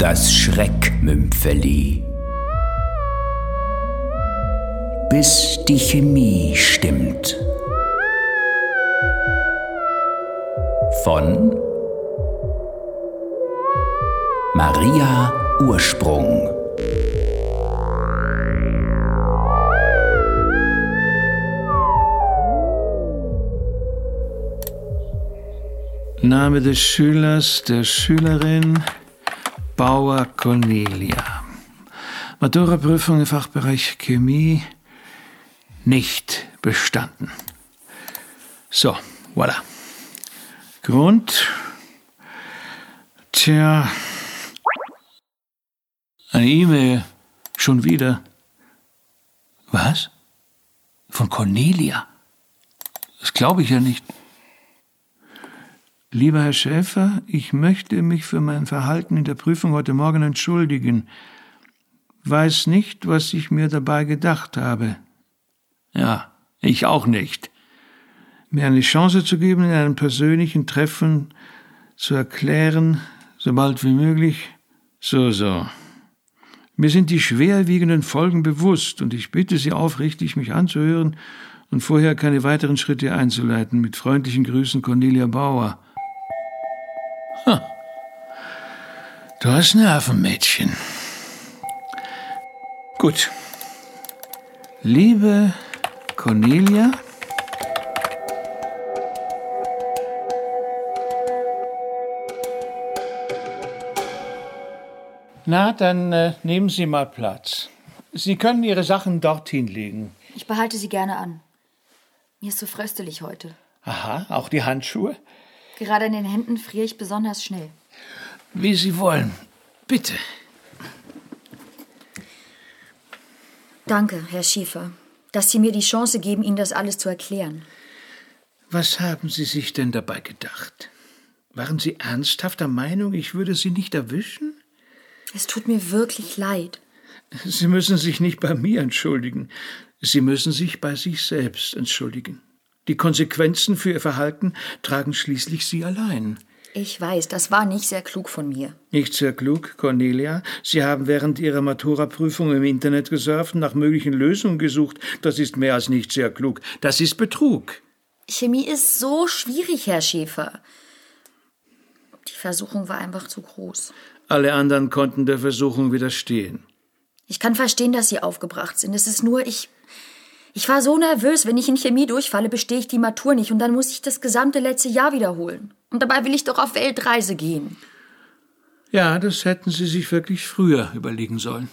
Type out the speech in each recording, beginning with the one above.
das Schreckmümpfeli. Bis die Chemie stimmt. Von Maria Ursprung. Name des Schülers, der Schülerin, Bauer Cornelia. Matura-Prüfung im Fachbereich Chemie nicht bestanden. So, voilà. Grund. Tja. Eine E-Mail. Schon wieder. Was? Von Cornelia? Das glaube ich ja nicht. Lieber Herr Schäfer, ich möchte mich für mein Verhalten in der Prüfung heute Morgen entschuldigen. Weiß nicht, was ich mir dabei gedacht habe. Ja, ich auch nicht. Mir eine Chance zu geben, in einem persönlichen Treffen zu erklären, so bald wie möglich. So, so. Mir sind die schwerwiegenden Folgen bewusst und ich bitte Sie aufrichtig, mich anzuhören und vorher keine weiteren Schritte einzuleiten. Mit freundlichen Grüßen Cornelia Bauer. Ha. Du hast Nerven, Mädchen. Gut. Liebe Cornelia, Na, dann äh, nehmen Sie mal Platz. Sie können Ihre Sachen dorthin legen. Ich behalte sie gerne an. Mir ist so fröstelig heute. Aha, auch die Handschuhe? Gerade in den Händen friere ich besonders schnell. Wie Sie wollen. Bitte. Danke, Herr Schiefer, dass Sie mir die Chance geben, Ihnen das alles zu erklären. Was haben Sie sich denn dabei gedacht? Waren Sie ernsthaft der Meinung, ich würde Sie nicht erwischen? Es tut mir wirklich leid. Sie müssen sich nicht bei mir entschuldigen. Sie müssen sich bei sich selbst entschuldigen. Die Konsequenzen für Ihr Verhalten tragen schließlich Sie allein. Ich weiß, das war nicht sehr klug von mir. Nicht sehr klug, Cornelia. Sie haben während Ihrer Matura-Prüfung im Internet gesurft und nach möglichen Lösungen gesucht. Das ist mehr als nicht sehr klug. Das ist Betrug. Chemie ist so schwierig, Herr Schäfer. Die Versuchung war einfach zu groß. Alle anderen konnten der Versuchung widerstehen. Ich kann verstehen, dass Sie aufgebracht sind. Es ist nur, ich. Ich war so nervös, wenn ich in Chemie durchfalle, bestehe ich die Matur nicht und dann muss ich das gesamte letzte Jahr wiederholen. Und dabei will ich doch auf Weltreise gehen. Ja, das hätten Sie sich wirklich früher überlegen sollen.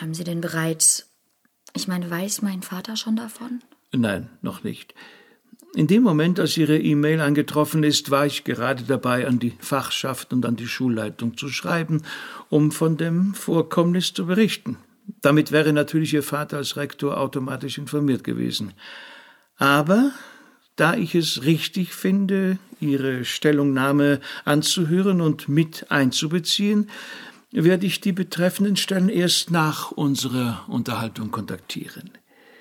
Haben Sie denn bereits. Ich meine, weiß mein Vater schon davon? Nein, noch nicht. In dem Moment, als Ihre E-Mail eingetroffen ist, war ich gerade dabei, an die Fachschaft und an die Schulleitung zu schreiben, um von dem Vorkommnis zu berichten. Damit wäre natürlich Ihr Vater als Rektor automatisch informiert gewesen. Aber da ich es richtig finde, Ihre Stellungnahme anzuhören und mit einzubeziehen, werde ich die betreffenden Stellen erst nach unserer Unterhaltung kontaktieren.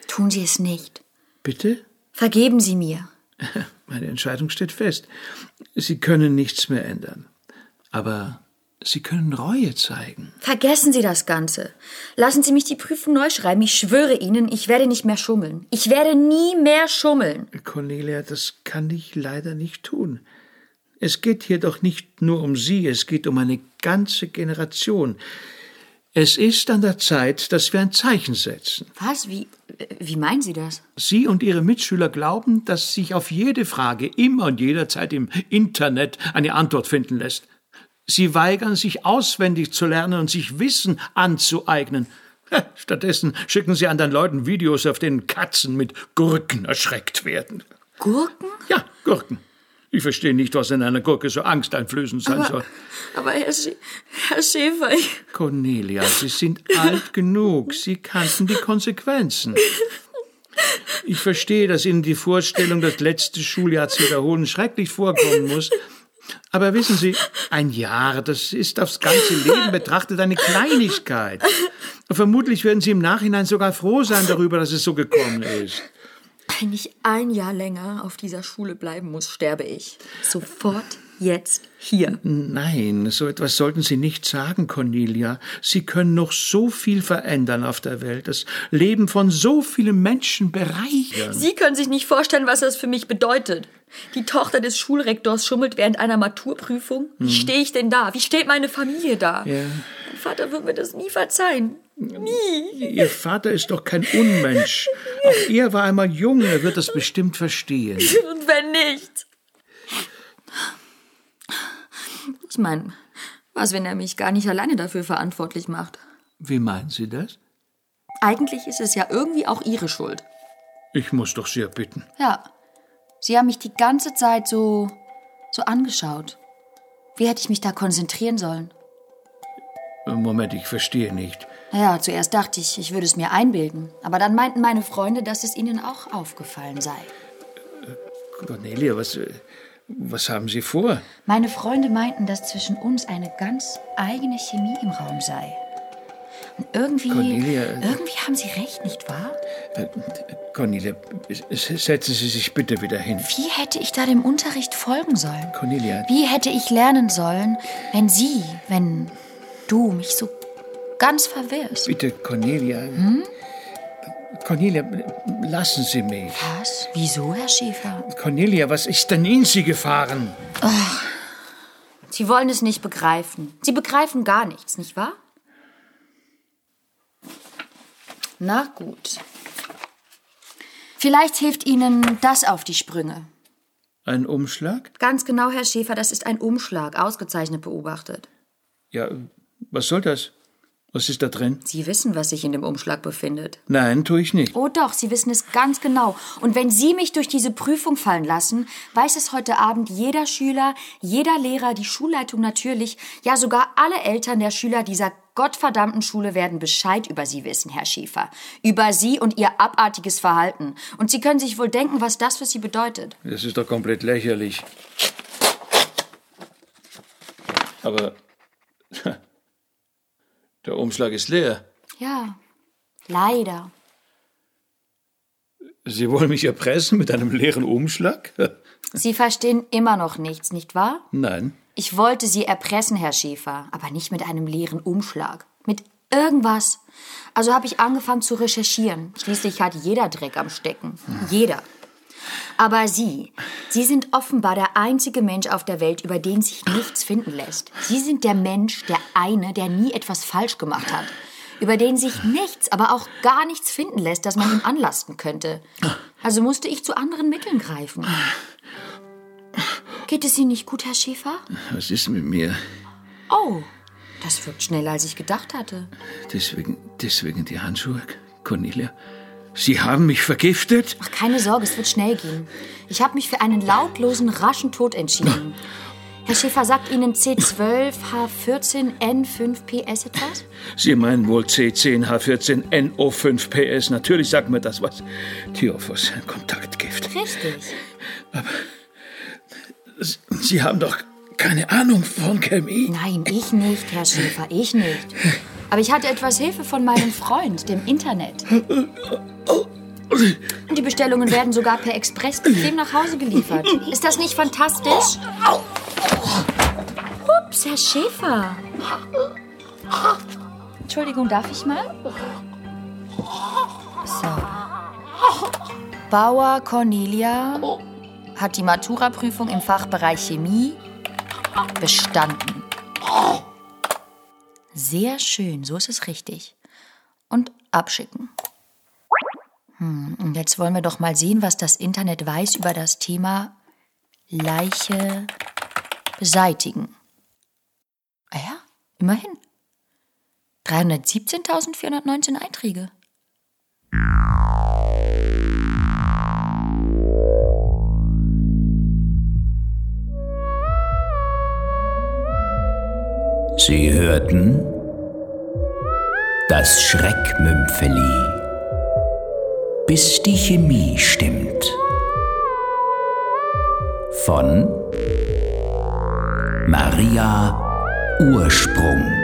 Tun Sie es nicht. Bitte? Vergeben Sie mir. Meine Entscheidung steht fest. Sie können nichts mehr ändern. Aber Sie können Reue zeigen. Vergessen Sie das Ganze. Lassen Sie mich die Prüfung neu schreiben. Ich schwöre Ihnen, ich werde nicht mehr schummeln. Ich werde nie mehr schummeln. Cornelia, das kann ich leider nicht tun. Es geht hier doch nicht nur um Sie, es geht um eine ganze Generation. Es ist an der Zeit, dass wir ein Zeichen setzen. Was? Wie, wie meinen Sie das? Sie und Ihre Mitschüler glauben, dass sich auf jede Frage immer und jederzeit im Internet eine Antwort finden lässt. Sie weigern sich auswendig zu lernen und sich Wissen anzueignen. Stattdessen schicken sie anderen Leuten Videos, auf denen Katzen mit Gurken erschreckt werden. Gurken? Ja, Gurken. Ich verstehe nicht, was in einer Gurke so angsteinflößend sein aber, soll. Aber Herr, Sch Herr Schäfer, ich... Cornelia, Sie sind alt genug. Sie kannten die Konsequenzen. Ich verstehe, dass Ihnen die Vorstellung, das letzte Schuljahr zu wiederholen, schrecklich vorkommen muss. Aber wissen Sie, ein Jahr, das ist aufs ganze Leben betrachtet eine Kleinigkeit. Vermutlich werden Sie im Nachhinein sogar froh sein darüber, dass es so gekommen ist. Wenn ich ein Jahr länger auf dieser Schule bleiben muss, sterbe ich. Sofort, jetzt hier. Nein, so etwas sollten Sie nicht sagen, Cornelia. Sie können noch so viel verändern auf der Welt, das Leben von so vielen Menschen bereichern. Sie können sich nicht vorstellen, was das für mich bedeutet. Die Tochter des Schulrektors schummelt während einer Maturprüfung. Wie stehe ich denn da? Wie steht meine Familie da? Ja. Mein Vater wird mir das nie verzeihen. Nie. Ihr Vater ist doch kein Unmensch. Auch er war einmal jung, er wird das bestimmt verstehen. Und wenn nicht? Ich meine, was, wenn er mich gar nicht alleine dafür verantwortlich macht? Wie meinen Sie das? Eigentlich ist es ja irgendwie auch Ihre Schuld. Ich muss doch sehr bitten. Ja. Sie haben mich die ganze Zeit so. so angeschaut. Wie hätte ich mich da konzentrieren sollen? Moment, ich verstehe nicht. Ja, zuerst dachte ich, ich würde es mir einbilden. Aber dann meinten meine Freunde, dass es ihnen auch aufgefallen sei. Cornelia, was, äh, was haben Sie vor? Meine Freunde meinten, dass zwischen uns eine ganz eigene Chemie im Raum sei. Und irgendwie. Cornelia. Irgendwie haben Sie recht, nicht wahr? Äh, Cornelia, s- setzen Sie sich bitte wieder hin. Wie hätte ich da dem Unterricht folgen sollen? Cornelia, Wie hätte ich lernen sollen, wenn Sie, wenn du mich so ganz verwirrst? bitte, Cornelia. Cornelia, lassen Sie mich. Was? Wieso, Herr Schäfer? Cornelia, was ist denn in Sie gefahren? Sie wollen es nicht begreifen. Sie begreifen gar nichts, nicht wahr? Na gut. Vielleicht hilft Ihnen das auf die Sprünge. Ein Umschlag? Ganz genau, Herr Schäfer, das ist ein Umschlag, ausgezeichnet beobachtet. Ja, was soll das? Was ist da drin? Sie wissen, was sich in dem Umschlag befindet. Nein, tue ich nicht. Oh doch, Sie wissen es ganz genau. Und wenn Sie mich durch diese Prüfung fallen lassen, weiß es heute Abend jeder Schüler, jeder Lehrer, die Schulleitung natürlich, ja sogar alle Eltern der Schüler dieser gottverdammten Schule werden Bescheid über Sie wissen, Herr Schäfer. Über Sie und Ihr abartiges Verhalten. Und Sie können sich wohl denken, was das für Sie bedeutet. Das ist doch komplett lächerlich. Aber der Umschlag ist leer. Ja, leider. Sie wollen mich erpressen mit einem leeren Umschlag? Sie verstehen immer noch nichts, nicht wahr? Nein. Ich wollte Sie erpressen, Herr Schäfer, aber nicht mit einem leeren Umschlag. Mit irgendwas. Also habe ich angefangen zu recherchieren. Schließlich hat jeder Dreck am Stecken. Jeder. Aber Sie, Sie sind offenbar der einzige Mensch auf der Welt, über den sich nichts finden lässt. Sie sind der Mensch, der eine, der nie etwas falsch gemacht hat. Über den sich nichts, aber auch gar nichts finden lässt, das man ihm anlasten könnte. Also musste ich zu anderen Mitteln greifen. Geht es Ihnen nicht gut, Herr Schäfer? Was ist mit mir? Oh, das wird schneller, als ich gedacht hatte. Deswegen, deswegen die Handschuhe, Cornelia. Sie haben mich vergiftet? Ach, keine Sorge, es wird schnell gehen. Ich habe mich für einen lautlosen, raschen Tod entschieden. Herr Schäfer, sagt Ihnen C12, H14, N5PS etwas? Sie meinen wohl C10H14 NO5PS. Natürlich sagt mir das was. Thiophos, Kontaktgift. Richtig. Sie haben doch keine Ahnung von Chemie. Nein, ich nicht, Herr Schäfer, ich nicht. Aber ich hatte etwas Hilfe von meinem Freund, dem Internet. Und die Bestellungen werden sogar per Express bequem nach Hause geliefert. Ist das nicht fantastisch? Ups, Herr Schäfer. Entschuldigung, darf ich mal? So. Bauer Cornelia hat die Matura-Prüfung im Fachbereich Chemie bestanden. Sehr schön, so ist es richtig. Und abschicken. Hm, und jetzt wollen wir doch mal sehen, was das Internet weiß über das Thema Leiche beseitigen. Ah ja, immerhin. 317.419 Einträge. Sie hörten das Schreckmümpfeli, bis die Chemie stimmt. Von Maria Ursprung.